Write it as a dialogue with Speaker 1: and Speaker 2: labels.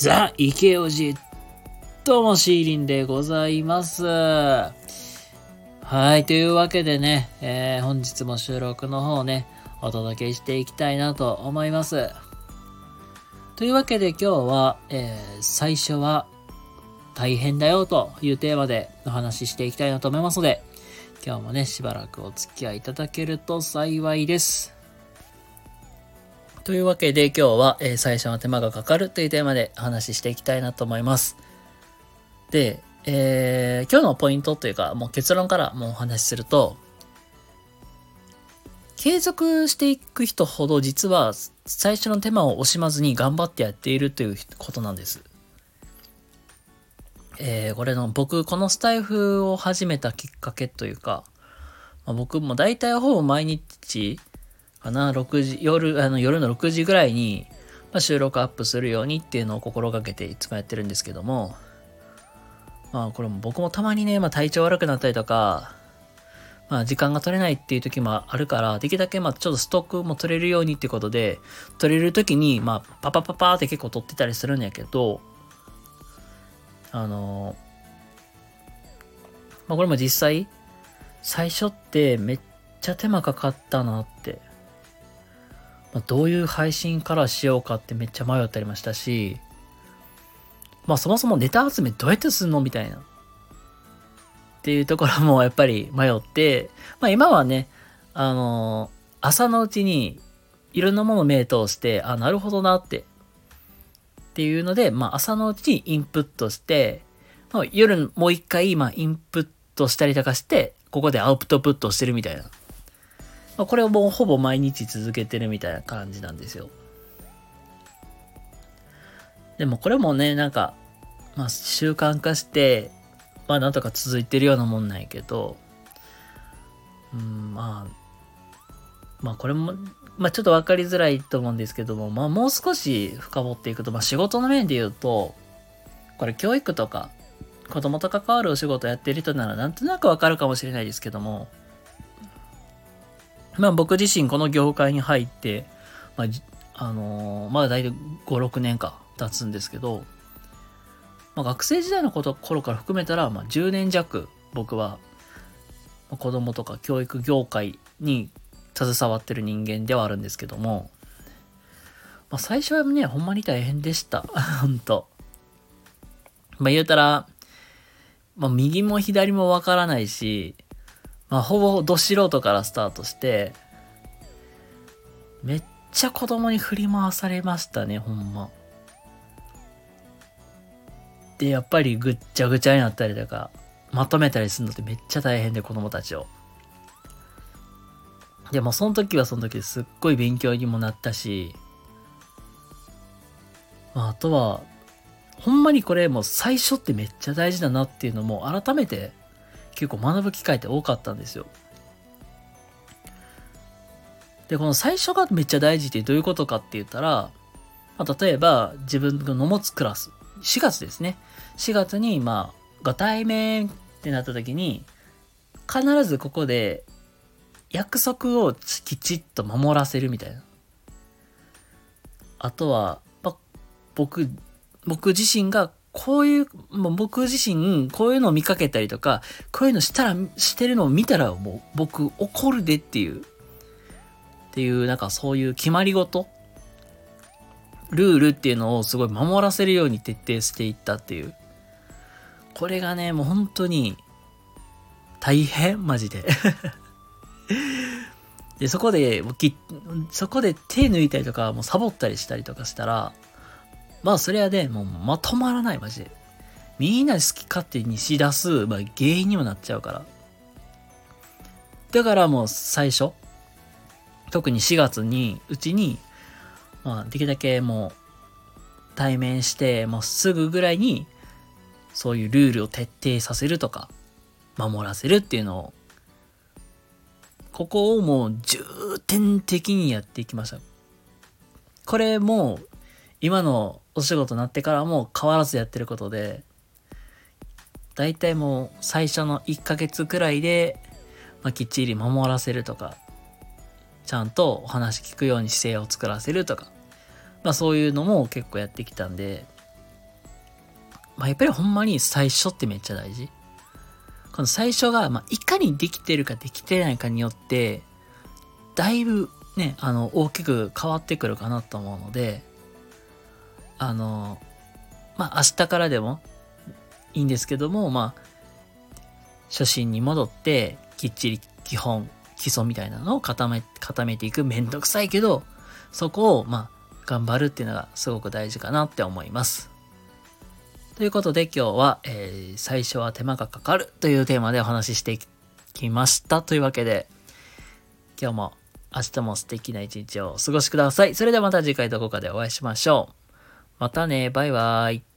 Speaker 1: ザ・池オジどうもシーリンでございます。はい、というわけでね、えー本日も収録の方ね、お届けしていきたいなと思います。というわけで今日は、えー最初は大変だよというテーマでお話ししていきたいなと思いますので、今日もね、しばらくお付き合いいただけると幸いです。というわけで今日は、えー最初の手間がかかるというテーマでお話ししていきたいなと思います。で、えー今日のポイントというか、もう結論からもうお話しすると、継続していく人ほど実は最初の手間を惜しまずに頑張ってやっているということなんです。えーこれの僕、このスタイフを始めたきっかけというか、まあ僕も大体ほぼ毎日かな、6時、夜、あの夜の6時ぐらいに、まあ、収録アップするようにっていうのを心がけていつもやってるんですけども、まあこれも僕もたまにね、まあ体調悪くなったりとか、まあ時間が取れないっていう時もあるから、できるだけまあちょっとストックも取れるようにってことで、取れる時にまあパパパパって結構取ってたりするんやけど、あのまあこれも実際、最初ってめっちゃ手間かかったなって、まあ、どういう配信からしようかってめっちゃ迷ったりましたし、まあそもそもネタ集めどうやってすんのみたいな。っていうところもやっぱり迷って、まあ今はね、あの朝のうちにいろんなものを目通して、あ、なるほどなって。っていうので、まあ朝のうちにインプットして、まあ、夜もう一回、まあインプットしたりとかして、ここでアウトプットしてるみたいな。まあ、これをもうほぼ毎日続けてるみたいな感じなんですよ。でもこれもね、なんか、まあ習慣化して、まあなんとか続いてるようなもんないけど、うん、まあ、まあこれも、まあちょっとわかりづらいと思うんですけども、まあもう少し深掘っていくと、まあ仕事の面で言うと、これ教育とか、子供と関わるお仕事やってる人ならなんとなくわかるかもしれないですけども、まあ僕自身この業界に入って、まあ、あのーまだ大体5、6年か経つんですけど、まあ、学生時代のこと頃から含めたら、まあ、10年弱僕は子供とか教育業界に携わってる人間ではあるんですけども、まあ、最初はね、ほんまに大変でした。ほんと。まあ言うたら、まあ右も左もわからないし、まあ、ほぼど素人からスタートして、めっちゃ子供に振り回されましたね、ほんま。で、やっぱりぐっちゃぐちゃになったりとか、まとめたりするのってめっちゃ大変で、子供たちを。でも、その時はその時ですっごい勉強にもなったし、まあ、あとは、ほんまにこれもう最初ってめっちゃ大事だなっていうのも改めて結構学ぶ機会って多かったんですよ。で、この最初がめっちゃ大事ってどういうことかって言ったら、まあ、例えば自分の持つクラス、4月ですね。4月に、まあ、ご対面ってなった時に、必ずここで約束をきちっと守らせるみたいな。あとは、僕、僕自身がこういう、もう僕自身こういうのを見かけたりとか、こういうのしたら、してるのを見たらもう僕怒るでっていう、っていうなんかそういう決まり事ルールっていうのをすごい守らせるように徹底していったっていう。これがね、もう本当に大変マジで。で、そこで、そこで手抜いたりとか、もうサボったりしたりとかしたら、まあそれはね、もうまとまらない、マジで。みんな好き勝手にし出す、まあ、原因にもなっちゃうから。だからもう最初、特に4月に、うちに、まあできるだけもう対面して、もうすぐぐらいに、そういうルールを徹底させるとか、守らせるっていうのを、ここをもう重点的にやっていきました。これも今のお仕事になってからも変わらずやってることで、だいたいもう最初の1ヶ月くらいで、まあ、きっちり守らせるとか、ちゃんとお話聞くように姿勢を作らせるとか、まあそういうのも結構やってきたんで、まあ、やっぱりほんまに最初ってめっちゃ大事。この最初が、まあ、いかにできてるかできてないかによって、だいぶね、あの、大きく変わってくるかなと思うので、あの、まあ、明日からでもいいんですけども、まあ、初心に戻って、きっちり基本、基礎みたいなのを固め、固めていくめんどくさいけど、そこを、まあ、頑張るっていうのがすごく大事かなって思います。ということで今日は、えー、最初は手間がかかるというテーマでお話ししてきました。というわけで、今日も明日も素敵な一日をお過ごしください。それではまた次回どこかでお会いしましょう。またね、バイバイ。